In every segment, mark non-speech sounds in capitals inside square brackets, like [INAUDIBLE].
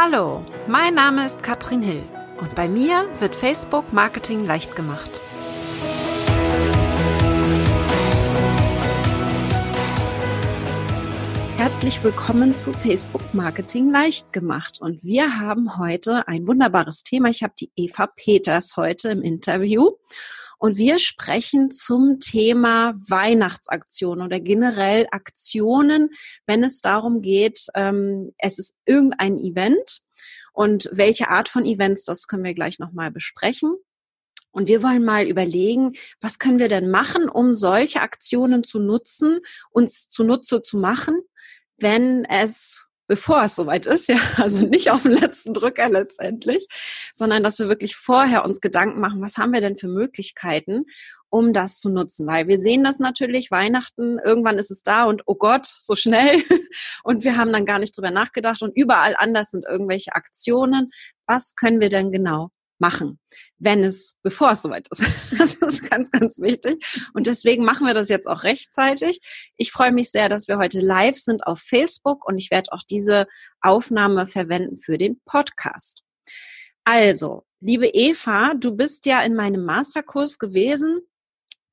Hallo, mein Name ist Katrin Hill und bei mir wird Facebook Marketing leicht gemacht. Herzlich willkommen zu Facebook Marketing leicht gemacht und wir haben heute ein wunderbares Thema. Ich habe die Eva Peters heute im Interview und wir sprechen zum Thema Weihnachtsaktionen oder generell Aktionen, wenn es darum geht, ähm, es ist irgendein Event und welche Art von Events, das können wir gleich nochmal besprechen. Und wir wollen mal überlegen, was können wir denn machen, um solche Aktionen zu nutzen, uns zunutze zu machen, wenn es bevor es soweit ist, ja, [LAUGHS] also nicht auf den letzten Drücker letztendlich, sondern dass wir wirklich vorher uns Gedanken machen, was haben wir denn für Möglichkeiten, um das zu nutzen, weil wir sehen das natürlich, Weihnachten, irgendwann ist es da und oh Gott, so schnell [LAUGHS] und wir haben dann gar nicht drüber nachgedacht und überall anders sind irgendwelche Aktionen. Was können wir denn genau machen, wenn es, bevor es soweit ist. [LAUGHS] Das ist ganz, ganz wichtig. Und deswegen machen wir das jetzt auch rechtzeitig. Ich freue mich sehr, dass wir heute live sind auf Facebook und ich werde auch diese Aufnahme verwenden für den Podcast. Also, liebe Eva, du bist ja in meinem Masterkurs gewesen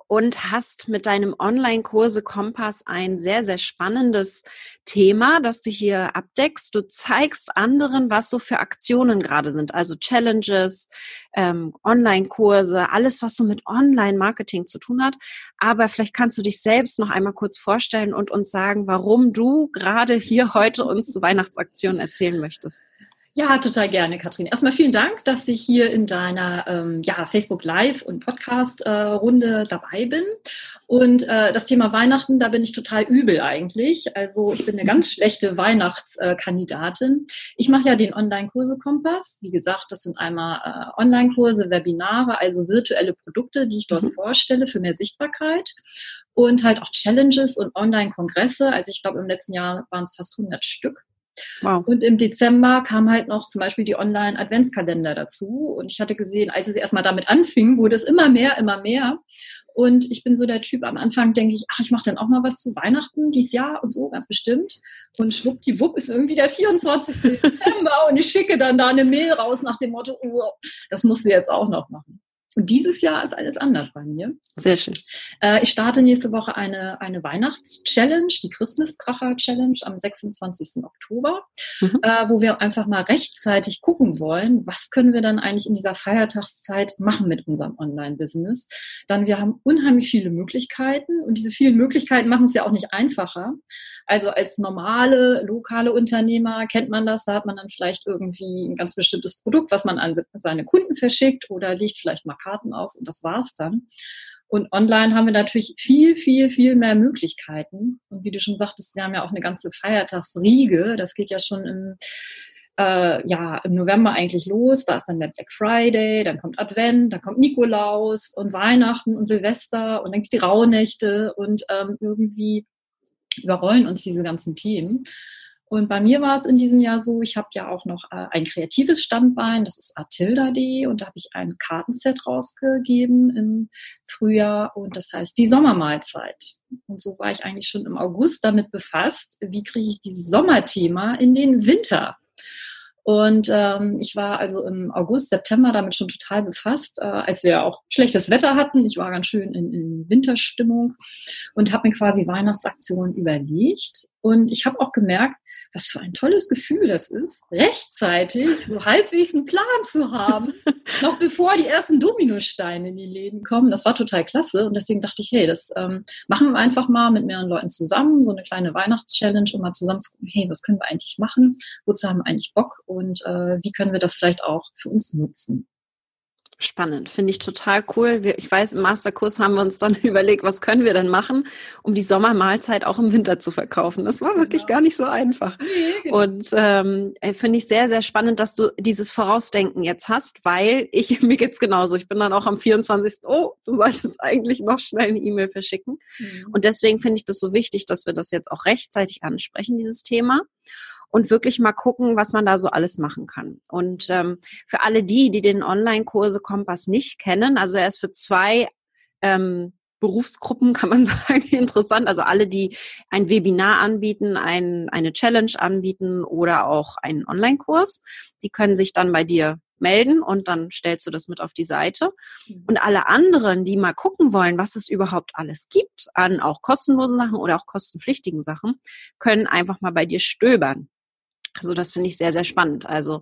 und hast mit deinem Online-Kurse Kompass ein sehr, sehr spannendes Thema, das du hier abdeckst. Du zeigst anderen, was so für Aktionen gerade sind, also Challenges, ähm, Online-Kurse, alles, was so mit Online-Marketing zu tun hat. Aber vielleicht kannst du dich selbst noch einmal kurz vorstellen und uns sagen, warum du gerade hier heute uns Weihnachtsaktionen erzählen möchtest. Ja, total gerne, Katrin. Erstmal vielen Dank, dass ich hier in deiner ähm, ja, Facebook Live und Podcast äh, Runde dabei bin. Und äh, das Thema Weihnachten, da bin ich total übel eigentlich. Also ich bin eine ganz schlechte Weihnachtskandidatin. ich mache ja den Online-Kurse Kompass. Wie gesagt, das sind einmal äh, Online-Kurse, Webinare, also virtuelle Produkte, die ich dort mhm. vorstelle für mehr Sichtbarkeit und halt auch Challenges und Online-Kongresse. Also ich glaube, im letzten Jahr waren es fast 100 Stück. Wow. Und im Dezember kam halt noch zum Beispiel die Online-Adventskalender dazu. Und ich hatte gesehen, als es erstmal damit anfing, wurde es immer mehr, immer mehr. Und ich bin so der Typ, am Anfang denke ich, ach, ich mache dann auch mal was zu Weihnachten dieses Jahr und so, ganz bestimmt. Und schwuppdiwupp ist irgendwie der 24. [LAUGHS] Dezember und ich schicke dann da eine Mail raus nach dem Motto, oh, das musst du jetzt auch noch machen. Und dieses Jahr ist alles anders bei mir. Sehr schön. Äh, ich starte nächste Woche eine, eine Weihnachts-Challenge, die Christmas-Kracher-Challenge am 26. Oktober, mhm. äh, wo wir einfach mal rechtzeitig gucken wollen, was können wir dann eigentlich in dieser Feiertagszeit machen mit unserem Online-Business. Dann wir haben unheimlich viele Möglichkeiten und diese vielen Möglichkeiten machen es ja auch nicht einfacher. Also als normale lokale Unternehmer kennt man das, da hat man dann vielleicht irgendwie ein ganz bestimmtes Produkt, was man an seine Kunden verschickt oder legt vielleicht mal Karten aus und das war's dann. Und online haben wir natürlich viel, viel, viel mehr Möglichkeiten. Und wie du schon sagtest, wir haben ja auch eine ganze Feiertagsriege. Das geht ja schon im, äh, ja, im November eigentlich los. Da ist dann der Black Friday, dann kommt Advent, dann kommt Nikolaus und Weihnachten und Silvester und dann gibt's die Rauhnächte und ähm, irgendwie überrollen uns diese ganzen Themen. Und bei mir war es in diesem Jahr so, ich habe ja auch noch äh, ein kreatives Standbein, das ist Atilda.de und da habe ich ein Kartenset rausgegeben im Frühjahr und das heißt die Sommermahlzeit. Und so war ich eigentlich schon im August damit befasst, wie kriege ich dieses Sommerthema in den Winter. Und ähm, ich war also im August, September damit schon total befasst, äh, als wir auch schlechtes Wetter hatten. Ich war ganz schön in, in Winterstimmung und habe mir quasi Weihnachtsaktionen überlegt. Und ich habe auch gemerkt, was für ein tolles Gefühl das ist, rechtzeitig so halbwegs einen Plan zu haben, [LAUGHS] noch bevor die ersten Dominosteine in die Läden kommen. Das war total klasse und deswegen dachte ich, hey, das ähm, machen wir einfach mal mit mehreren Leuten zusammen, so eine kleine Weihnachtschallenge, um mal zusammen zu gucken, hey, was können wir eigentlich machen, wozu haben wir eigentlich Bock und äh, wie können wir das vielleicht auch für uns nutzen. Spannend, finde ich total cool. Ich weiß, im Masterkurs haben wir uns dann [LAUGHS] überlegt, was können wir denn machen, um die Sommermahlzeit auch im Winter zu verkaufen. Das war wirklich genau. gar nicht so einfach. Genau. Und ähm, äh, finde ich sehr, sehr spannend, dass du dieses Vorausdenken jetzt hast, weil ich, [LAUGHS] mir geht's genauso. Ich bin dann auch am 24. Oh, du solltest eigentlich noch schnell eine E-Mail verschicken. Mhm. Und deswegen finde ich das so wichtig, dass wir das jetzt auch rechtzeitig ansprechen, dieses Thema und wirklich mal gucken, was man da so alles machen kann. Und ähm, für alle die, die den Online-Kurse Kompass nicht kennen, also er ist für zwei ähm, Berufsgruppen, [LAUGHS] kann man sagen, interessant. Also alle, die ein Webinar anbieten, ein, eine Challenge anbieten oder auch einen Online-Kurs, die können sich dann bei dir melden und dann stellst du das mit auf die Seite. Mhm. Und alle anderen, die mal gucken wollen, was es überhaupt alles gibt an auch kostenlosen Sachen oder auch kostenpflichtigen Sachen, können einfach mal bei dir stöbern. Also das finde ich sehr, sehr spannend. Also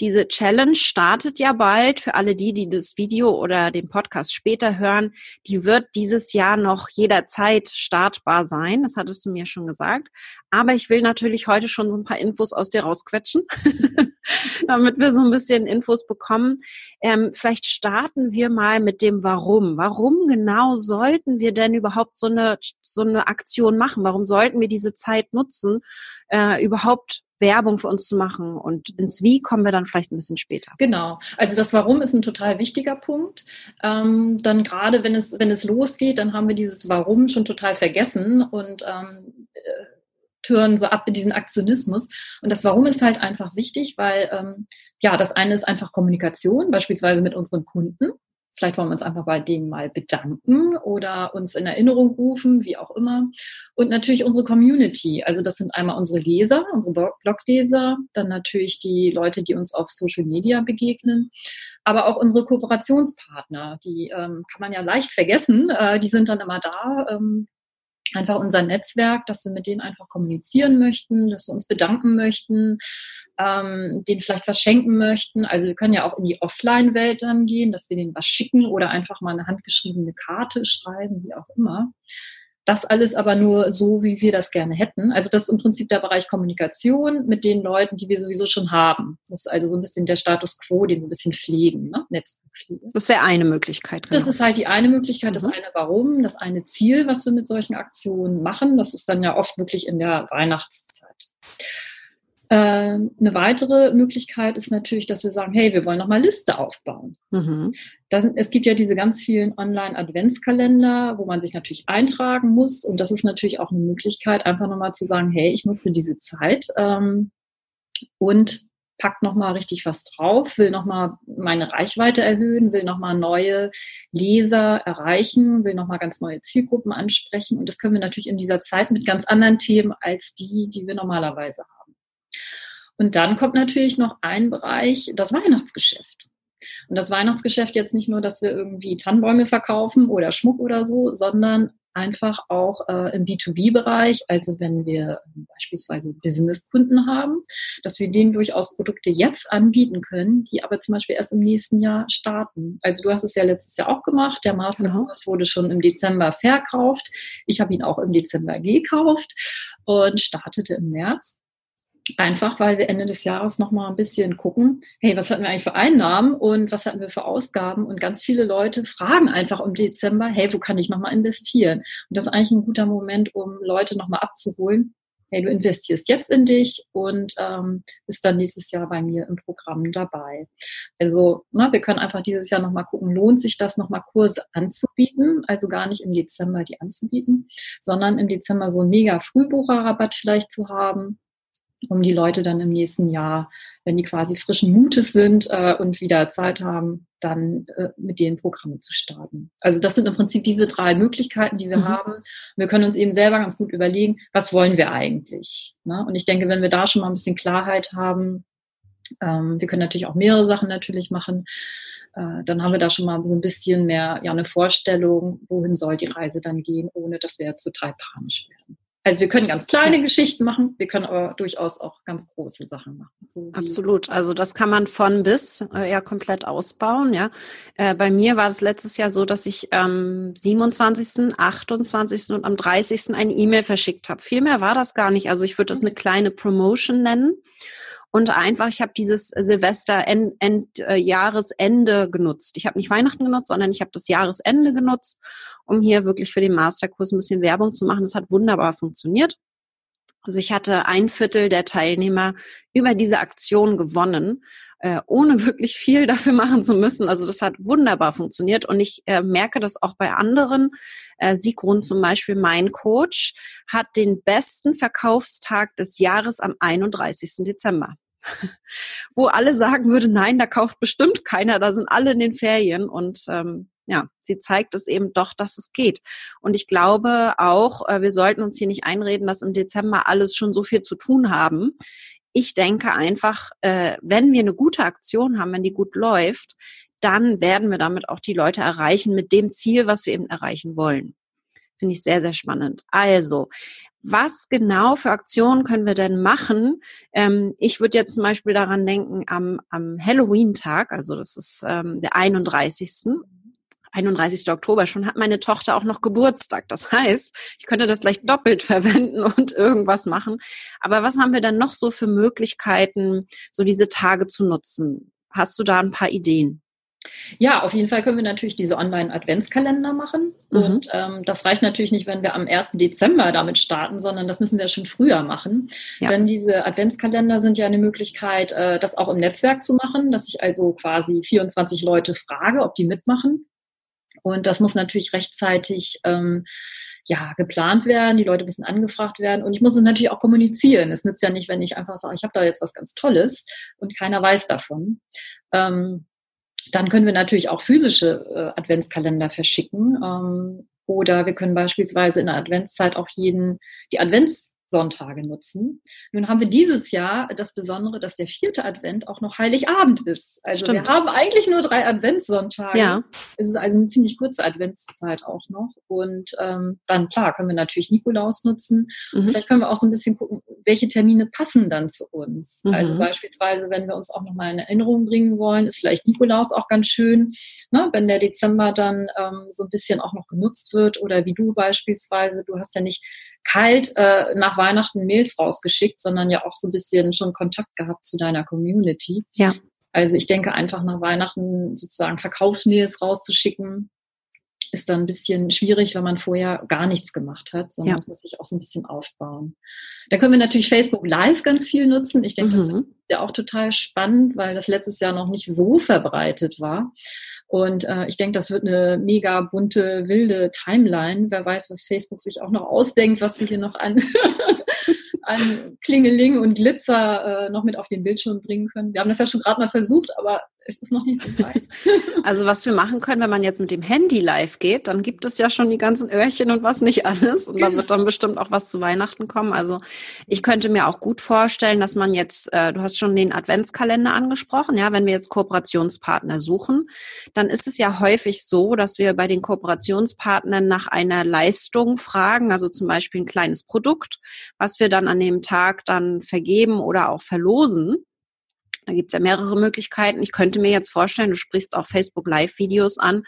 diese Challenge startet ja bald für alle die, die das Video oder den Podcast später hören. Die wird dieses Jahr noch jederzeit startbar sein. Das hattest du mir schon gesagt. Aber ich will natürlich heute schon so ein paar Infos aus dir rausquetschen, [LAUGHS] damit wir so ein bisschen Infos bekommen. Ähm, vielleicht starten wir mal mit dem Warum. Warum genau sollten wir denn überhaupt so eine, so eine Aktion machen? Warum sollten wir diese Zeit nutzen, äh, überhaupt Werbung für uns zu machen. Und ins Wie kommen wir dann vielleicht ein bisschen später. Genau. Also das Warum ist ein total wichtiger Punkt. Ähm, dann gerade, wenn es, wenn es losgeht, dann haben wir dieses Warum schon total vergessen und ähm, äh, tören so ab in diesen Aktionismus. Und das Warum ist halt einfach wichtig, weil ähm, ja, das eine ist einfach Kommunikation, beispielsweise mit unseren Kunden. Vielleicht wollen wir uns einfach bei denen mal bedanken oder uns in Erinnerung rufen, wie auch immer. Und natürlich unsere Community. Also das sind einmal unsere Leser, unsere Blogleser, dann natürlich die Leute, die uns auf Social Media begegnen, aber auch unsere Kooperationspartner. Die ähm, kann man ja leicht vergessen. Äh, die sind dann immer da. Ähm, einfach unser Netzwerk, dass wir mit denen einfach kommunizieren möchten, dass wir uns bedanken möchten, ähm, denen vielleicht was schenken möchten. Also wir können ja auch in die Offline-Welt dann gehen, dass wir denen was schicken oder einfach mal eine handgeschriebene Karte schreiben, wie auch immer. Das alles aber nur so, wie wir das gerne hätten. Also das ist im Prinzip der Bereich Kommunikation mit den Leuten, die wir sowieso schon haben. Das ist also so ein bisschen der Status quo, den so ein bisschen pflegen, ne? Netzwerkpflege. Das wäre eine Möglichkeit. Genau. Das ist halt die eine Möglichkeit, das mhm. eine Warum, das eine Ziel, was wir mit solchen Aktionen machen. Das ist dann ja oft wirklich in der Weihnachtszeit. Äh, eine weitere Möglichkeit ist natürlich, dass wir sagen, hey, wir wollen nochmal Liste aufbauen. Mhm. Das, es gibt ja diese ganz vielen Online-Adventskalender, wo man sich natürlich eintragen muss. Und das ist natürlich auch eine Möglichkeit, einfach nochmal zu sagen, hey, ich nutze diese Zeit ähm, und pack nochmal richtig was drauf, will nochmal meine Reichweite erhöhen, will nochmal neue Leser erreichen, will nochmal ganz neue Zielgruppen ansprechen. Und das können wir natürlich in dieser Zeit mit ganz anderen Themen als die, die wir normalerweise haben. Und dann kommt natürlich noch ein Bereich, das Weihnachtsgeschäft. Und das Weihnachtsgeschäft jetzt nicht nur, dass wir irgendwie Tannenbäume verkaufen oder Schmuck oder so, sondern einfach auch äh, im B2B-Bereich, also wenn wir beispielsweise Businesskunden haben, dass wir denen durchaus Produkte jetzt anbieten können, die aber zum Beispiel erst im nächsten Jahr starten. Also du hast es ja letztes Jahr auch gemacht, der Masterkurs genau. wurde schon im Dezember verkauft, ich habe ihn auch im Dezember gekauft und startete im März. Einfach, weil wir Ende des Jahres nochmal ein bisschen gucken, hey, was hatten wir eigentlich für Einnahmen und was hatten wir für Ausgaben? Und ganz viele Leute fragen einfach im Dezember, hey, wo kann ich nochmal investieren? Und das ist eigentlich ein guter Moment, um Leute nochmal abzuholen. Hey, du investierst jetzt in dich und ähm, bist dann nächstes Jahr bei mir im Programm dabei. Also, ne, wir können einfach dieses Jahr nochmal gucken, lohnt sich das nochmal Kurse anzubieten, also gar nicht im Dezember die anzubieten, sondern im Dezember so einen mega Frühbucherrabatt vielleicht zu haben um die Leute dann im nächsten Jahr, wenn die quasi frischen Mutes sind äh, und wieder Zeit haben, dann äh, mit den Programmen zu starten. Also das sind im Prinzip diese drei Möglichkeiten, die wir mhm. haben. Wir können uns eben selber ganz gut überlegen, was wollen wir eigentlich. Ne? Und ich denke, wenn wir da schon mal ein bisschen Klarheit haben, ähm, wir können natürlich auch mehrere Sachen natürlich machen, äh, dann haben wir da schon mal so ein bisschen mehr ja eine Vorstellung, wohin soll die Reise dann gehen, ohne dass wir total panisch werden. Also wir können ganz kleine ja. Geschichten machen, wir können aber durchaus auch ganz große Sachen machen. So Absolut. Also das kann man von bis äh, ja komplett ausbauen. Ja, äh, bei mir war es letztes Jahr so, dass ich am 27., 28. und am 30. eine E-Mail verschickt habe. Viel mehr war das gar nicht. Also ich würde das eine kleine Promotion nennen und einfach, ich habe dieses Silvester End, End, äh, Jahresende genutzt. Ich habe nicht Weihnachten genutzt, sondern ich habe das Jahresende genutzt, um hier wirklich für den Masterkurs ein bisschen Werbung zu machen. Das hat wunderbar funktioniert. Also ich hatte ein Viertel der Teilnehmer über diese Aktion gewonnen, äh, ohne wirklich viel [LAUGHS] dafür machen zu müssen. Also das hat wunderbar funktioniert und ich äh, merke das auch bei anderen. Äh, Sigrun zum Beispiel, mein Coach, hat den besten Verkaufstag des Jahres am 31. Dezember. Wo alle sagen würde, nein, da kauft bestimmt keiner, da sind alle in den Ferien und ähm, ja, sie zeigt es eben doch, dass es geht. Und ich glaube auch, äh, wir sollten uns hier nicht einreden, dass im Dezember alles schon so viel zu tun haben. Ich denke einfach, äh, wenn wir eine gute Aktion haben, wenn die gut läuft, dann werden wir damit auch die Leute erreichen mit dem Ziel, was wir eben erreichen wollen. Finde ich sehr, sehr spannend. Also, was genau für Aktionen können wir denn machen? Ähm, ich würde jetzt zum Beispiel daran denken, am, am Halloween-Tag, also das ist ähm, der 31. 31. Oktober schon hat meine Tochter auch noch Geburtstag. Das heißt, ich könnte das gleich doppelt [LAUGHS] verwenden und irgendwas machen. Aber was haben wir dann noch so für Möglichkeiten, so diese Tage zu nutzen? Hast du da ein paar Ideen? Ja, auf jeden Fall können wir natürlich diese Online-Adventskalender machen. Mhm. Und ähm, das reicht natürlich nicht, wenn wir am 1. Dezember damit starten, sondern das müssen wir schon früher machen. Ja. Denn diese Adventskalender sind ja eine Möglichkeit, äh, das auch im Netzwerk zu machen, dass ich also quasi 24 Leute frage, ob die mitmachen. Und das muss natürlich rechtzeitig ähm, ja, geplant werden, die Leute müssen angefragt werden und ich muss es natürlich auch kommunizieren. Es nützt ja nicht, wenn ich einfach sage, ich habe da jetzt was ganz Tolles und keiner weiß davon. Ähm, dann können wir natürlich auch physische äh, Adventskalender verschicken. Ähm, oder wir können beispielsweise in der Adventszeit auch jeden die Advents Sonntage nutzen. Nun haben wir dieses Jahr das Besondere, dass der vierte Advent auch noch Heiligabend ist. Also Stimmt. wir haben eigentlich nur drei Adventssonntage. Ja. Es ist also eine ziemlich kurze Adventszeit auch noch. Und ähm, dann, klar, können wir natürlich Nikolaus nutzen. Mhm. Vielleicht können wir auch so ein bisschen gucken, welche Termine passen dann zu uns. Mhm. Also beispielsweise, wenn wir uns auch nochmal in Erinnerung bringen wollen, ist vielleicht Nikolaus auch ganz schön, ne? wenn der Dezember dann ähm, so ein bisschen auch noch genutzt wird. Oder wie du beispielsweise, du hast ja nicht kalt äh, nach Weihnachten Mails rausgeschickt, sondern ja auch so ein bisschen schon Kontakt gehabt zu deiner Community. Ja. Also ich denke einfach nach Weihnachten sozusagen Verkaufsmails rauszuschicken, ist dann ein bisschen schwierig, wenn man vorher gar nichts gemacht hat, sondern ja. muss sich auch so ein bisschen aufbauen. Da können wir natürlich Facebook Live ganz viel nutzen. Ich denke, mhm. das ist ja auch total spannend, weil das letztes Jahr noch nicht so verbreitet war. Und äh, ich denke, das wird eine mega bunte, wilde Timeline. Wer weiß, was Facebook sich auch noch ausdenkt, was wir hier noch an, [LAUGHS] an Klingeling und Glitzer äh, noch mit auf den Bildschirm bringen können. Wir haben das ja schon gerade mal versucht, aber es ist noch nicht so weit. [LAUGHS] Also was wir machen können, wenn man jetzt mit dem Handy live geht, dann gibt es ja schon die ganzen Öhrchen und was nicht alles. Und genau. da wird dann bestimmt auch was zu Weihnachten kommen. Also ich könnte mir auch gut vorstellen, dass man jetzt, äh, du hast schon den Adventskalender angesprochen, ja, wenn wir jetzt Kooperationspartner suchen, dann ist es ja häufig so, dass wir bei den Kooperationspartnern nach einer Leistung fragen, also zum Beispiel ein kleines Produkt, was wir dann an dem Tag dann vergeben oder auch verlosen. Da gibt's ja mehrere Möglichkeiten. Ich könnte mir jetzt vorstellen, du sprichst auch Facebook Live-Videos an,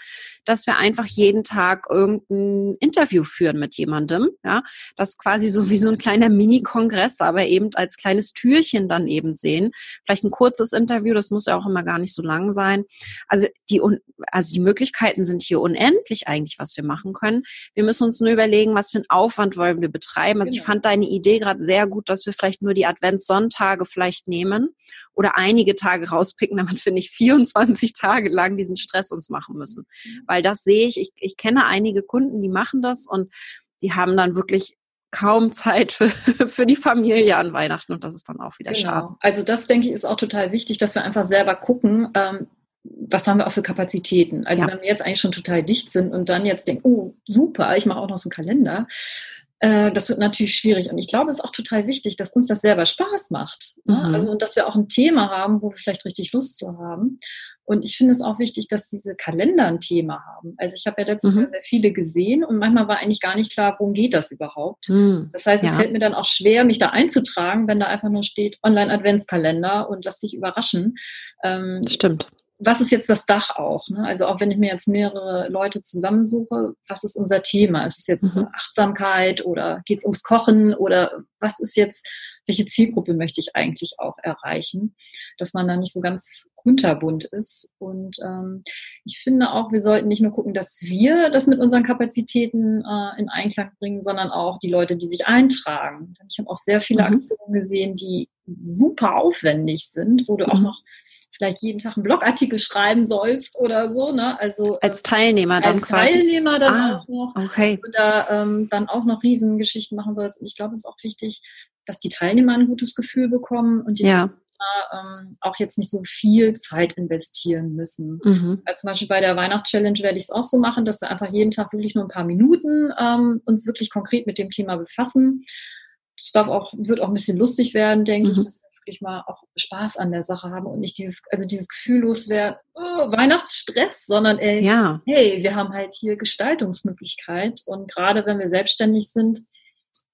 dass wir einfach jeden Tag irgendein Interview führen mit jemandem. Ja, das quasi so wie so ein kleiner Mini-Kongress, aber eben als kleines Türchen dann eben sehen. Vielleicht ein kurzes Interview, das muss ja auch immer gar nicht so lang sein. Also die, also die Möglichkeiten sind hier unendlich eigentlich, was wir machen können. Wir müssen uns nur überlegen, was für einen Aufwand wollen wir betreiben. Also genau. ich fand deine Idee gerade sehr gut, dass wir vielleicht nur die Adventssonntage vielleicht nehmen oder einige Tage rauspicken, [LAUGHS] damit wir nicht 24 Tage lang diesen Stress uns machen müssen. Mhm. Weil das sehe ich, ich, ich kenne einige Kunden, die machen das und die haben dann wirklich kaum [LAUGHS] Zeit für, für die Familie an Weihnachten und das ist dann auch wieder genau. schade. Also das denke ich ist auch total wichtig, dass wir einfach selber gucken, ähm, was haben wir auch für Kapazitäten. Also ja. wenn wir jetzt eigentlich schon total dicht sind und dann jetzt denken, oh super, ich mache auch noch so einen Kalender, äh, das wird natürlich schwierig. Und ich glaube, es ist auch total wichtig, dass uns das selber Spaß macht. Ne? Mhm. Also, und dass wir auch ein Thema haben, wo wir vielleicht richtig Lust zu haben. Und ich finde es auch wichtig, dass diese Kalender ein Thema haben. Also ich habe ja letztes mhm. Jahr sehr viele gesehen und manchmal war eigentlich gar nicht klar, worum geht das überhaupt. Mhm. Das heißt, es ja. fällt mir dann auch schwer, mich da einzutragen, wenn da einfach nur steht Online-Adventskalender und lass dich überraschen. Ähm, Stimmt was ist jetzt das Dach auch? Ne? Also auch wenn ich mir jetzt mehrere Leute zusammensuche, was ist unser Thema? Ist es jetzt mhm. Achtsamkeit oder geht es ums Kochen oder was ist jetzt, welche Zielgruppe möchte ich eigentlich auch erreichen? Dass man da nicht so ganz kunterbunt ist. Und ähm, ich finde auch, wir sollten nicht nur gucken, dass wir das mit unseren Kapazitäten äh, in Einklang bringen, sondern auch die Leute, die sich eintragen. Ich habe auch sehr viele mhm. Aktionen gesehen, die super aufwendig sind, wo du mhm. auch noch vielleicht jeden Tag einen Blogartikel schreiben sollst oder so. Ne? Also als Teilnehmer dann als quasi. Teilnehmer dann ah, auch noch okay. oder ähm, dann auch noch Riesengeschichten machen sollst. Und ich glaube, es ist auch wichtig, dass die Teilnehmer ein gutes Gefühl bekommen und die ja. ähm, auch jetzt nicht so viel Zeit investieren müssen. Mhm. Also zum Beispiel bei der Weihnachtschallenge werde ich es auch so machen, dass wir einfach jeden Tag wirklich nur ein paar Minuten ähm, uns wirklich konkret mit dem Thema befassen. Das darf auch, wird auch ein bisschen lustig werden, denke mhm. ich, dass wir wirklich mal auch Spaß an der Sache haben und nicht dieses, also dieses Gefühl loswerden, oh, Weihnachtsstress, sondern ey, ja. hey, wir haben halt hier Gestaltungsmöglichkeit und gerade wenn wir selbstständig sind,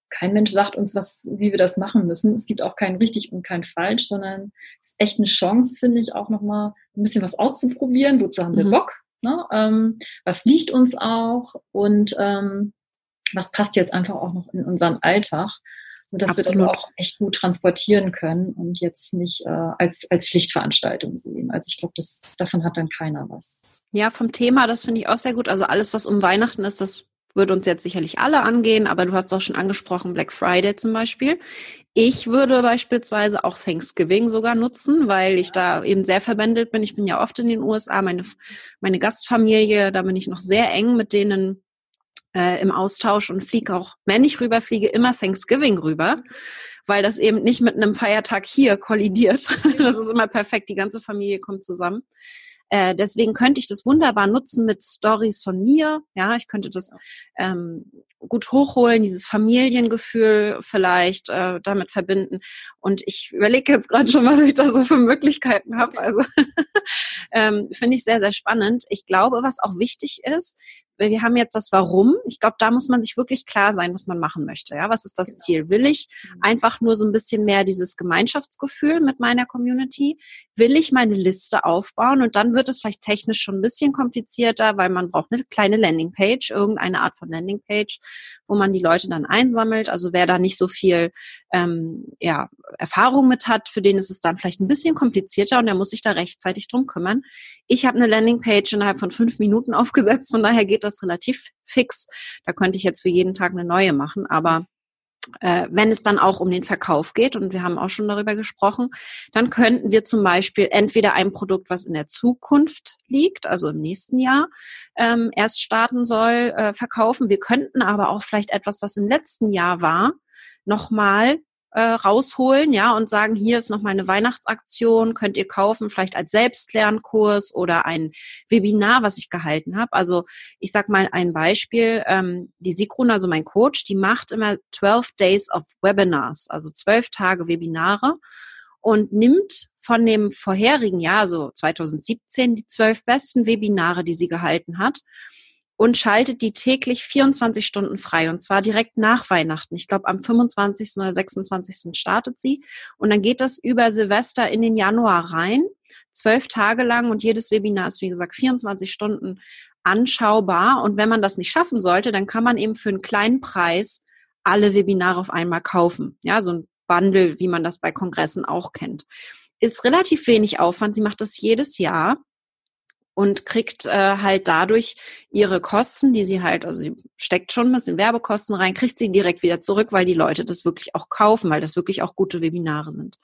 kein Mensch sagt uns, was, wie wir das machen müssen. Es gibt auch kein richtig und kein falsch, sondern es ist echt eine Chance, finde ich, auch nochmal ein bisschen was auszuprobieren. Wozu haben wir mhm. Bock? Ne? Ähm, was liegt uns auch? Und ähm, was passt jetzt einfach auch noch in unseren Alltag? Sodass Absolut. wir das auch echt gut transportieren können und jetzt nicht äh, als, als Pflichtveranstaltung sehen. Also ich glaube, davon hat dann keiner was. Ja, vom Thema, das finde ich auch sehr gut. Also alles, was um Weihnachten ist, das würde uns jetzt sicherlich alle angehen, aber du hast doch schon angesprochen, Black Friday zum Beispiel. Ich würde beispielsweise auch Thanksgiving sogar nutzen, weil ich da eben sehr verbändelt bin. Ich bin ja oft in den USA, meine, meine Gastfamilie, da bin ich noch sehr eng mit denen äh, im Austausch und fliege auch, wenn ich rüberfliege, immer Thanksgiving rüber, weil das eben nicht mit einem Feiertag hier kollidiert. [LAUGHS] Das ist immer perfekt, die ganze Familie kommt zusammen. Äh, deswegen könnte ich das wunderbar nutzen mit Stories von mir. Ja, ich könnte das ähm, gut hochholen, dieses Familiengefühl vielleicht äh, damit verbinden. Und ich überlege jetzt gerade schon, was ich da so für Möglichkeiten habe. Also [LAUGHS] ähm, finde ich sehr, sehr spannend. Ich glaube, was auch wichtig ist, wir haben jetzt das Warum. Ich glaube, da muss man sich wirklich klar sein, was man machen möchte. Ja, was ist das genau. Ziel? Will ich mhm. einfach nur so ein bisschen mehr dieses Gemeinschaftsgefühl mit meiner Community? Will ich meine Liste aufbauen? Und dann wird es vielleicht technisch schon ein bisschen komplizierter, weil man braucht eine kleine Landingpage, irgendeine Art von Landingpage, wo man die Leute dann einsammelt. Also wer da nicht so viel ähm, ja, Erfahrung mit hat, für den ist es dann vielleicht ein bisschen komplizierter und der muss sich da rechtzeitig drum kümmern. Ich habe eine Landingpage innerhalb von fünf Minuten [LAUGHS] aufgesetzt, von daher geht das relativ fix. Da könnte ich jetzt für jeden Tag eine neue machen, aber äh, wenn es dann auch um den Verkauf geht, und wir haben auch schon darüber gesprochen, dann könnten wir zum Beispiel entweder ein Produkt, was in der Zukunft liegt, also im nächsten Jahr ähm, erst starten soll, äh, verkaufen. Wir könnten aber auch vielleicht etwas, was im letzten Jahr war, nochmal äh, rausholen, ja, und sagen, hier ist nochmal eine Weihnachtsaktion, könnt ihr kaufen, vielleicht als Selbstlernkurs oder ein Webinar, was ich gehalten habe. Also ich sag mal ein Beispiel, ähm, die Sigrun, also mein Coach, die macht immer 12 Days of Webinars, also zwölf Tage Webinare und nimmt von dem vorherigen Jahr, also 2017, die zwölf besten Webinare, die sie gehalten hat und schaltet die täglich 24 Stunden frei und zwar direkt nach Weihnachten. Ich glaube, am 25. oder 26. startet sie und dann geht das über Silvester in den Januar rein, zwölf Tage lang und jedes Webinar ist, wie gesagt, 24 Stunden anschaubar und wenn man das nicht schaffen sollte, dann kann man eben für einen kleinen Preis alle Webinare auf einmal kaufen. Ja, so ein Bundle, wie man das bei Kongressen auch kennt. Ist relativ wenig Aufwand. Sie macht das jedes Jahr und kriegt äh, halt dadurch ihre Kosten, die sie halt, also sie steckt schon ein bisschen Werbekosten rein, kriegt sie direkt wieder zurück, weil die Leute das wirklich auch kaufen, weil das wirklich auch gute Webinare sind.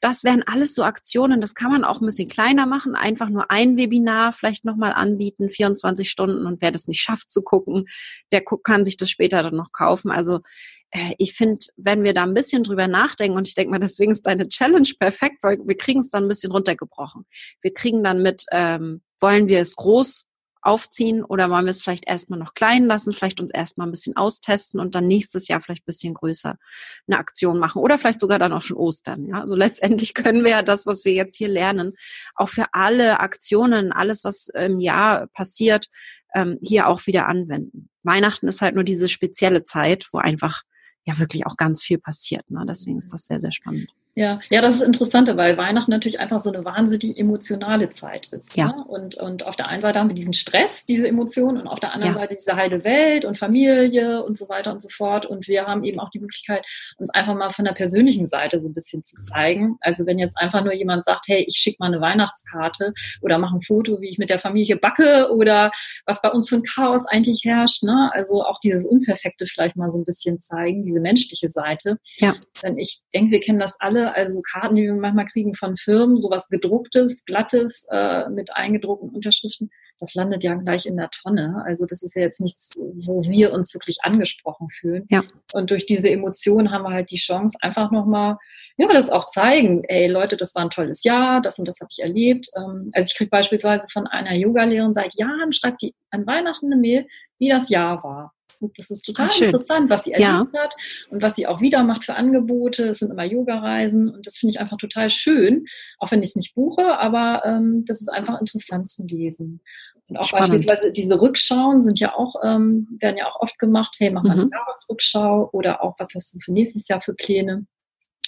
Das wären alles so Aktionen, das kann man auch ein bisschen kleiner machen, einfach nur ein Webinar vielleicht nochmal anbieten, 24 Stunden und wer das nicht schafft zu gucken, der kann sich das später dann noch kaufen. Also ich finde, wenn wir da ein bisschen drüber nachdenken, und ich denke mal, deswegen ist deine Challenge perfekt, weil wir kriegen es dann ein bisschen runtergebrochen. Wir kriegen dann mit, ähm, wollen wir es groß aufziehen oder wollen wir es vielleicht erstmal noch klein lassen, vielleicht uns erstmal ein bisschen austesten und dann nächstes Jahr vielleicht ein bisschen größer eine Aktion machen oder vielleicht sogar dann auch schon Ostern. Ja, also [LAUGHS] letztendlich können wir ja das, was wir jetzt hier lernen, auch für alle Aktionen, alles, was im Jahr passiert, ähm, hier auch wieder anwenden. Weihnachten ist halt nur diese spezielle Zeit, wo einfach ja wirklich auch ganz viel passiert. Ne? Deswegen ist das sehr, sehr spannend. Ja, ja, das ist interessant, weil Weihnachten natürlich einfach so eine wahnsinnig emotionale Zeit ist. Ja. Ne? Und, und auf der einen Seite haben wir diesen Stress, diese Emotionen, und auf der anderen ja. Seite diese heile Welt und Familie und so weiter und so fort. Und wir haben eben auch die Möglichkeit, uns einfach mal von der persönlichen Seite so ein bisschen zu zeigen. Also wenn jetzt einfach nur jemand sagt, hey, ich schicke mal eine Weihnachtskarte oder mache ein Foto, wie ich mit der Familie backe oder was bei uns für ein Chaos eigentlich herrscht. Ne? Also auch dieses Unperfekte vielleicht mal so ein bisschen zeigen, diese menschliche Seite. Ja. Denn ich denke, wir kennen das alle Also Karten, die wir manchmal kriegen von Firmen, sowas gedrucktes, glattes, äh, mit eingedruckten Unterschriften, das landet ja gleich in der Tonne. Also das ist ja jetzt nichts, wo wir uns wirklich angesprochen fühlen. Ja. Und durch diese Emotionen haben wir halt die Chance, einfach nochmal, ja, das auch zeigen, ey Leute, das war ein tolles Jahr, das und das habe ich erlebt. Ähm, also ich kriege beispielsweise von einer Yogalehrerin seit Jahren, schreibt die an Weihnachten eine Mail, wie das Jahr war. Und das ist total Ach, interessant, was sie erlebt ja. hat und was sie auch wieder macht für Angebote. Es sind immer Yoga-Reisen und das finde ich einfach total schön, auch wenn ich es nicht buche, aber ähm, das ist einfach interessant zu lesen. Und auch Spannend. beispielsweise diese Rückschauen sind ja auch, ähm, werden ja auch oft gemacht, hey, mach mal mhm. eine Jahresrückschau oder auch, was hast du für nächstes Jahr für Pläne?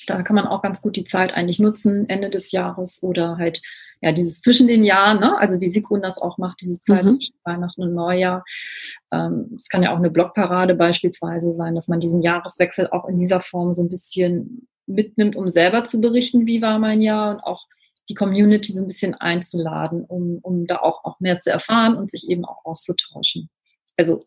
Da kann man auch ganz gut die Zeit eigentlich nutzen, Ende des Jahres oder halt ja, dieses zwischen den Jahren, ne? also wie Sigrun das auch macht, diese Zeit mhm. zwischen Weihnachten und Neujahr. Ähm, es kann ja auch eine Blogparade beispielsweise sein, dass man diesen Jahreswechsel auch in dieser Form so ein bisschen mitnimmt, um selber zu berichten, wie war mein Jahr und auch die Community so ein bisschen einzuladen, um, um da auch, auch mehr zu erfahren und sich eben auch auszutauschen. Also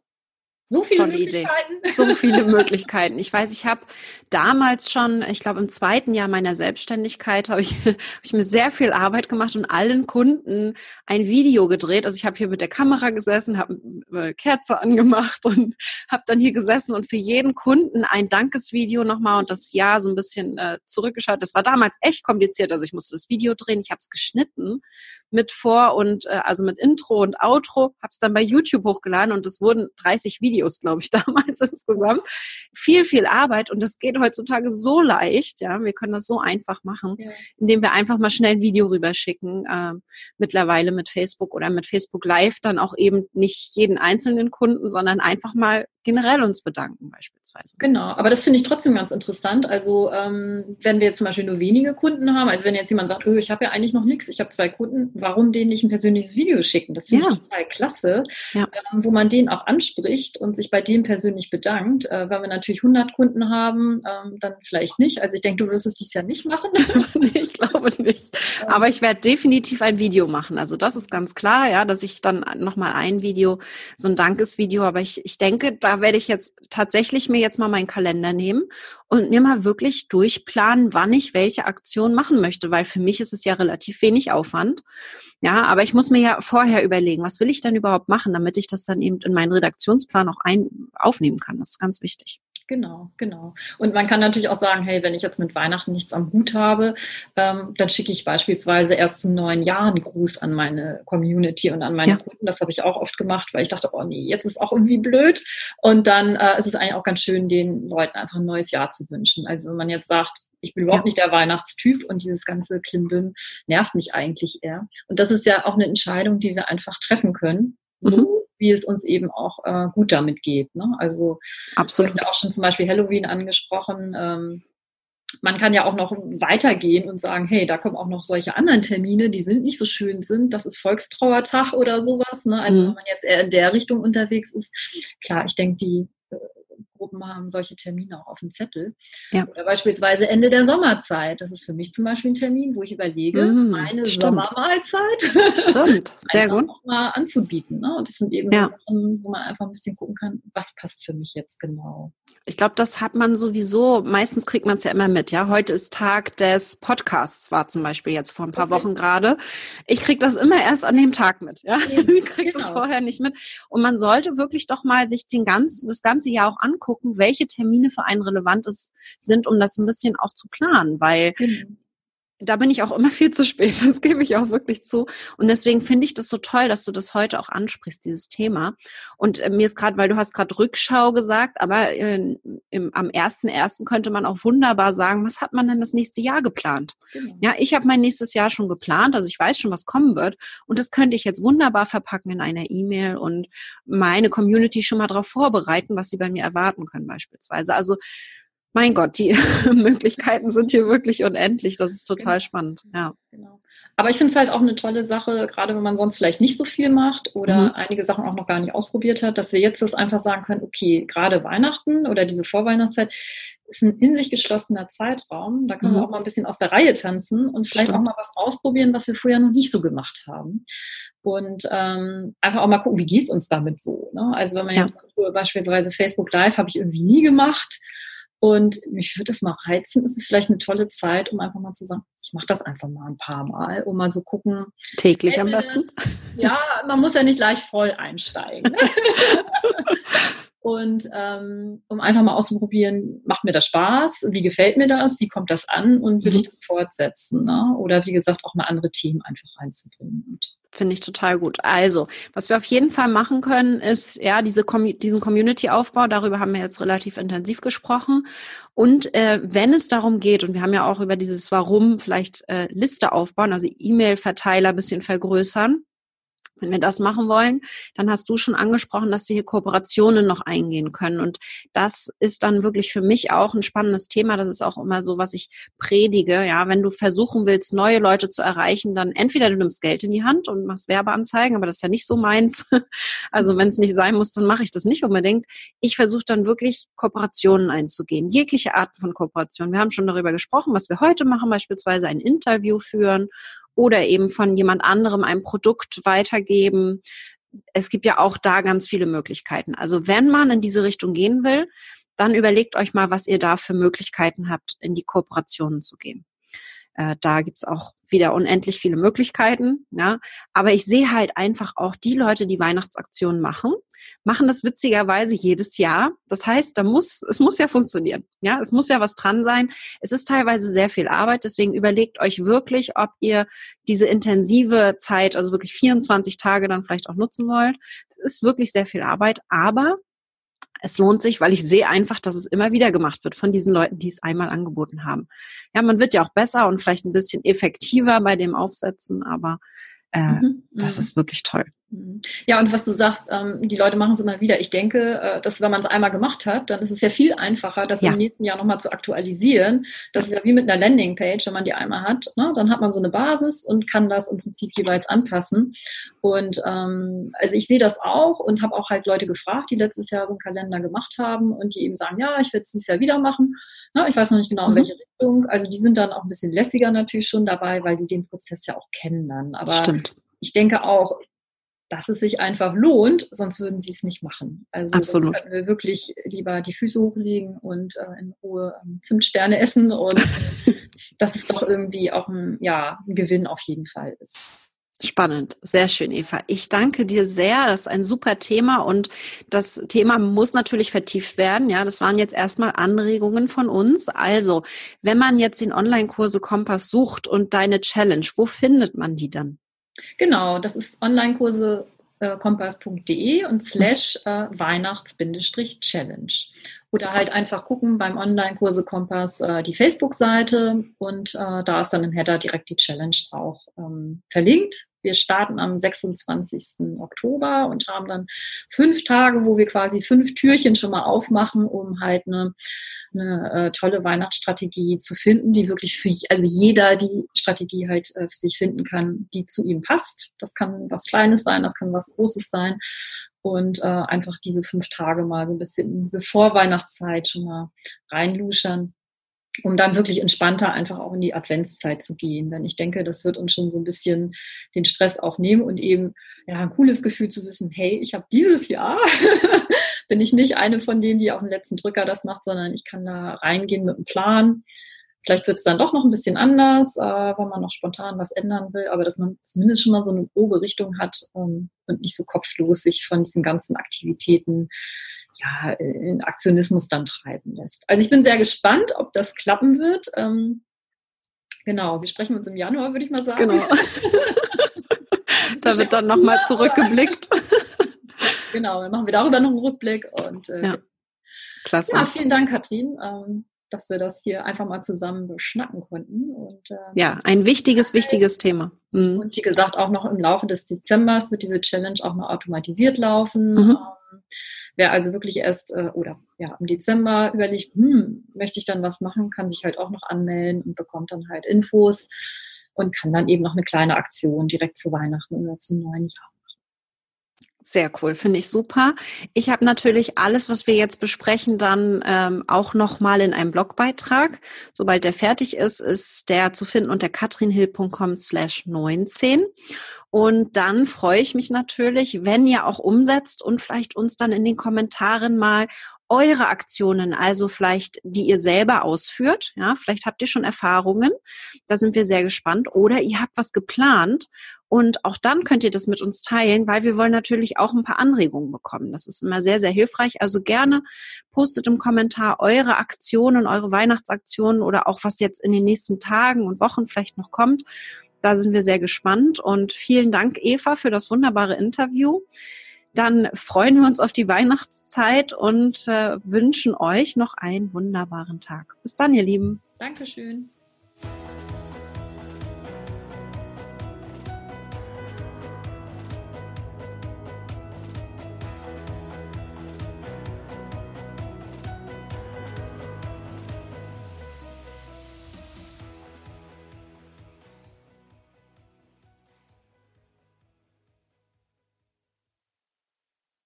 so viele Tolle Möglichkeiten. Idee. [LAUGHS] So viele Möglichkeiten. Ich weiß, ich habe damals schon, ich glaube im zweiten Jahr meiner Selbstständigkeit, habe ich, [LAUGHS] hab ich mir sehr viel Arbeit gemacht und allen Kunden ein Video gedreht. Also ich habe hier mit der Kamera gesessen, habe eine Kerze angemacht und [LAUGHS] habe dann hier gesessen und für jeden Kunden ein Dankesvideo nochmal und das Jahr so ein bisschen äh, zurückgeschaut. Das war damals echt kompliziert. Also ich musste das Video drehen, ich habe es geschnitten mit Vor- und äh, also mit Intro und Outro, habe es dann bei YouTube hochgeladen und es wurden 30 Videos, glaube ich, [LAUGHS] damals insgesamt. Viel, viel Arbeit und das geht heutzutage so leicht, ja, wir können das so einfach machen, ja. indem wir einfach mal schnell ein Video rüberschicken, äh, mittlerweile mit Facebook oder mit Facebook Live dann auch eben nicht jeden einzelnen Kunden, sondern einfach mal generell uns bedanken beispielsweise. Genau, aber das finde ich trotzdem ganz interessant. Also ähm, wenn wir jetzt zum Beispiel nur wenige Kunden haben, also wenn jetzt jemand sagt, oh, ich habe ja eigentlich noch nichts, ich habe zwei Kunden, warum denen nicht ein persönliches Video schicken? Das finde ja. ich total klasse, ja. ähm, wo man den auch anspricht und sich bei dem persönlich bedankt. Äh, wenn wir natürlich 100 Kunden haben, ähm, dann vielleicht nicht. Also ich denke, du wirst es dies Jahr nicht machen. [LAUGHS] nee, ich glaube nicht. Aber ich werde definitiv ein Video machen. Also das ist ganz klar, ja, dass ich dann nochmal ein Video, so ein Dankesvideo, aber ich, ich denke, da werde ich jetzt tatsächlich mir jetzt mal meinen Kalender nehmen und mir mal wirklich durchplanen, wann ich welche Aktion machen möchte, weil für mich ist es ja relativ wenig Aufwand. Ja, aber ich muss mir ja vorher überlegen, was will ich denn überhaupt machen, damit ich das dann eben in meinen Redaktionsplan auch ein, aufnehmen kann. Das ist ganz wichtig. Genau, genau. Und man kann natürlich auch sagen, hey, wenn ich jetzt mit Weihnachten nichts am Hut habe, ähm, dann schicke ich beispielsweise erst zum neuen Jahr einen Gruß an meine Community und an meine ja. Kunden. Das habe ich auch oft gemacht, weil ich dachte, oh nee, jetzt ist auch irgendwie blöd. Und dann äh, ist es eigentlich auch ganz schön, den Leuten einfach ein neues Jahr zu wünschen. Also wenn man jetzt sagt, ich bin überhaupt ja. nicht der Weihnachtstyp und dieses ganze Klimbim nervt mich eigentlich eher. Und das ist ja auch eine Entscheidung, die wir einfach treffen können. So mhm wie es uns eben auch äh, gut damit geht. Ne? Also Absolut. du hast ja auch schon zum Beispiel Halloween angesprochen. Ähm, man kann ja auch noch weitergehen und sagen, hey, da kommen auch noch solche anderen Termine, die sind nicht so schön sind. Das ist Volkstrauertag oder sowas. Ne? Also mhm. wenn man jetzt eher in der Richtung unterwegs ist, klar, ich denke, die Gruppen haben solche Termine auch auf dem Zettel. Ja. Oder beispielsweise Ende der Sommerzeit. Das ist für mich zum Beispiel ein Termin, wo ich überlege, mm, meine stimmt. Sommermahlzeit stimmt. [LAUGHS] Sehr gut. Auch mal anzubieten. Ne? Und das sind eben ja. so Sachen, wo man einfach ein bisschen gucken kann, was passt für mich jetzt genau. Ich glaube, das hat man sowieso, meistens kriegt man es ja immer mit, ja. Heute ist Tag des Podcasts, war zum Beispiel jetzt vor ein paar okay. Wochen gerade. Ich kriege das immer erst an dem Tag mit, ja. ich [LAUGHS] kriege genau. das vorher nicht mit. Und man sollte wirklich doch mal sich den ganzen, das ganze Jahr auch angucken gucken, welche Termine für einen relevant ist, sind, um das ein bisschen auch zu planen, weil genau da bin ich auch immer [LAUGHS] viel zu spät, das gebe ich auch wirklich zu. Und deswegen finde ich das so toll, dass du das heute auch ansprichst, dieses Thema. Und äh, mir ist gerade, weil du hast gerade Rückschau gesagt, aber äh, im, am ersten ersten könnte man auch wunderbar sagen, was hat man denn das nächste Jahr geplant? Genau. Ja, ich habe mein nächstes Jahr schon geplant, also ich weiß schon, was kommen wird. Und das könnte ich jetzt wunderbar verpacken in einer E-Mail und meine Community schon mal darauf vorbereiten, was sie bei mir erwarten können beispielsweise. Also mein Gott, die [LAUGHS] Möglichkeiten sind hier wirklich unendlich. Das ist total genau. spannend. Ja. Genau. Aber ich finde es halt auch eine tolle Sache, gerade wenn man sonst vielleicht nicht so viel macht oder mhm. einige Sachen auch noch gar nicht ausprobiert hat, dass wir jetzt das einfach sagen können, okay, gerade Weihnachten oder diese Vorweihnachtszeit ist ein in sich geschlossener Zeitraum. Da können mhm. wir auch mal ein bisschen aus der Reihe tanzen und vielleicht Stimmt. auch mal was ausprobieren, was wir vorher noch nicht so gemacht haben. Und ähm, einfach auch mal gucken, wie geht's uns damit so. Ne? Also wenn man ja. jetzt beispielsweise Facebook Live habe ich irgendwie nie gemacht Und mich würde es mal reizen, ist es vielleicht eine tolle Zeit, um einfach mal zu sagen, ich mache das einfach mal ein paar Mal, um mal so gucken. Täglich am besten. ja, man muss ja nicht gleich voll einsteigen. [LAUGHS] und ähm, um einfach mal auszuprobieren, macht mir das Spaß, wie gefällt mir das, wie kommt das an und will mhm. ich das fortsetzen? Ne? Oder wie gesagt, auch mal andere Themen einfach reinzubringen. Und Finde ich total gut. Also, was wir auf jeden Fall machen können, ist ja diese diesen Community-Aufbau. Darüber haben wir jetzt relativ intensiv gesprochen. Und äh, wenn es darum geht, und wir haben ja auch über dieses Warum vielleicht äh, Liste aufbauen, also E-Mail-Verteiler bisschen vergrößern, wenn wir das machen wollen, dann hast du schon angesprochen, dass wir hier Kooperationen noch eingehen können. Und das ist dann wirklich für mich auch ein spannendes Thema. Das ist auch immer so, was ich predige. Ja, wenn du versuchen willst, neue Leute zu erreichen, dann entweder du nimmst Geld in die Hand und machst Werbeanzeigen, aber das ist ja nicht so meins. [LAUGHS] Also wenn es nicht sein muss, dann mache ich das nicht unbedingt. Ich versuche dann wirklich Kooperationen einzugehen. Jegliche Arten von Kooperationen. Wir haben schon darüber gesprochen, was wir heute machen, beispielsweise ein Interview führen oder eben von jemand anderem ein Produkt weitergeben. Es gibt ja auch da ganz viele Möglichkeiten. Also wenn man in diese Richtung gehen will, dann überlegt euch mal, was ihr da für Möglichkeiten habt, in die Kooperationen zu gehen. Äh, da gibt's auch wieder unendlich viele Möglichkeiten. Ja. Aber ich sehe halt einfach auch die Leute, die Weihnachtsaktionen machen, machen das witzigerweise jedes Jahr. Das heißt, da muss, es muss ja funktionieren. Ja, es muss ja was dran sein. Es ist teilweise sehr viel Arbeit. Deswegen überlegt euch wirklich, ob ihr diese intensive Zeit, also wirklich 24 Tage dann vielleicht auch nutzen wollt. Es ist wirklich sehr viel Arbeit, aber es lohnt sich, weil ich sehe einfach, dass es immer wieder gemacht wird von diesen Leuten, die es einmal angeboten haben. Ja, man wird ja auch besser und vielleicht ein bisschen effektiver bei dem Aufsetzen, aber äh, mhm. das mhm. ist wirklich toll. Mhm. Ja, und was du sagst, ähm, die Leute machen es immer wieder. Ich denke, äh, dass wenn man es einmal gemacht hat, dann ist es ja viel einfacher, das ja. im nächsten Jahr nochmal zu aktualisieren. Das ist ja wie mit einer Landingpage, wenn man die einmal hat. Ne? Dann hat man so eine Basis und kann das im Prinzip jeweils anpassen. Und ähm, also ich sehe das auch und habe auch halt Leute gefragt, die letztes Jahr so einen Kalender gemacht haben und die eben sagen, ja, ich werde es dieses Jahr wieder machen. Na, ich weiß noch nicht genau, in mhm. welche Richtung. Also die sind dann auch ein bisschen lässiger natürlich schon dabei, weil die den Prozess ja auch kennen dann. Aber Stimmt ich denke auch, dass es sich einfach lohnt, sonst würden sie es nicht machen. Also Absolut. könnten wir wirklich lieber die Füße hochlegen und äh, in Ruhe ähm, Zimtsterne essen und [LAUGHS] dass es doch irgendwie auch ein, ja, ein Gewinn auf jeden Fall ist. Spannend, sehr schön, Eva. Ich danke dir sehr. Das ist ein super Thema und das Thema muss natürlich vertieft werden. Ja, das waren jetzt erstmal Anregungen von uns. Also, wenn man jetzt den Online-Kurse Kompass sucht und deine Challenge, wo findet man die dann? Genau, das ist Onlinekurse äh, kompass.de und slash äh, Weihnachts-Challenge. Oder halt einfach gucken beim Online-Kurse Kompass äh, die Facebook-Seite und äh, da ist dann im Header direkt die Challenge auch ähm, verlinkt. Wir starten am 26. Oktober und haben dann fünf Tage, wo wir quasi fünf Türchen schon mal aufmachen, um halt eine, eine äh, tolle Weihnachtsstrategie zu finden, die wirklich für also jeder die Strategie halt äh, für sich finden kann, die zu ihm passt. Das kann was Kleines sein, das kann was Großes sein und äh, einfach diese fünf Tage mal so ein bisschen in diese Vorweihnachtszeit schon mal reinluschern, um dann wirklich entspannter einfach auch in die Adventszeit zu gehen. Denn ich denke, das wird uns schon so ein bisschen den Stress auch nehmen und eben ja ein cooles Gefühl zu wissen, hey, ich habe dieses Jahr [LAUGHS] bin ich nicht eine von denen, die auf dem letzten Drücker das macht, sondern ich kann da reingehen mit einem Plan Vielleicht wird es dann doch noch ein bisschen anders, äh, wenn man noch spontan was ändern will, aber dass man zumindest schon mal so eine grobe Richtung hat ähm, und nicht so kopflos sich von diesen ganzen Aktivitäten ja, in Aktionismus dann treiben lässt. Also ich bin sehr gespannt, ob das klappen wird. Ähm, genau, wir sprechen uns im Januar, würde ich mal sagen. Genau. [LAUGHS] da wird dann nochmal zurückgeblickt. [LAUGHS] genau, dann machen wir darüber noch einen Rückblick und äh, ja. Klasse. Ja, vielen Dank, Katrin. Ähm, dass wir das hier einfach mal zusammen beschnacken konnten. Und, äh, ja, ein wichtiges, wichtiges Thema. Mhm. Und wie gesagt, auch noch im Laufe des Dezembers wird diese Challenge auch noch automatisiert laufen. Mhm. Wer also wirklich erst äh, oder ja im Dezember überlegt, hm, möchte ich dann was machen, kann sich halt auch noch anmelden und bekommt dann halt Infos und kann dann eben noch eine kleine Aktion direkt zu Weihnachten oder zum neuen Jahr sehr cool, finde ich super. Ich habe natürlich alles, was wir jetzt besprechen, dann ähm, auch nochmal in einem Blogbeitrag. Sobald der fertig ist, ist der zu finden unter katrinhill.com slash 19. Und dann freue ich mich natürlich, wenn ihr auch umsetzt und vielleicht uns dann in den Kommentaren mal eure Aktionen, also vielleicht die ihr selber ausführt. Ja, vielleicht habt ihr schon Erfahrungen. Da sind wir sehr gespannt. Oder ihr habt was geplant und auch dann könnt ihr das mit uns teilen, weil wir wollen natürlich auch ein paar Anregungen bekommen. Das ist immer sehr, sehr hilfreich. Also gerne postet im Kommentar eure Aktionen, eure Weihnachtsaktionen oder auch was jetzt in den nächsten Tagen und Wochen vielleicht noch kommt. Da sind wir sehr gespannt und vielen Dank, Eva, für das wunderbare Interview. Dann freuen wir uns auf die Weihnachtszeit und äh, wünschen euch noch einen wunderbaren Tag. Bis dann, ihr Lieben. Dankeschön.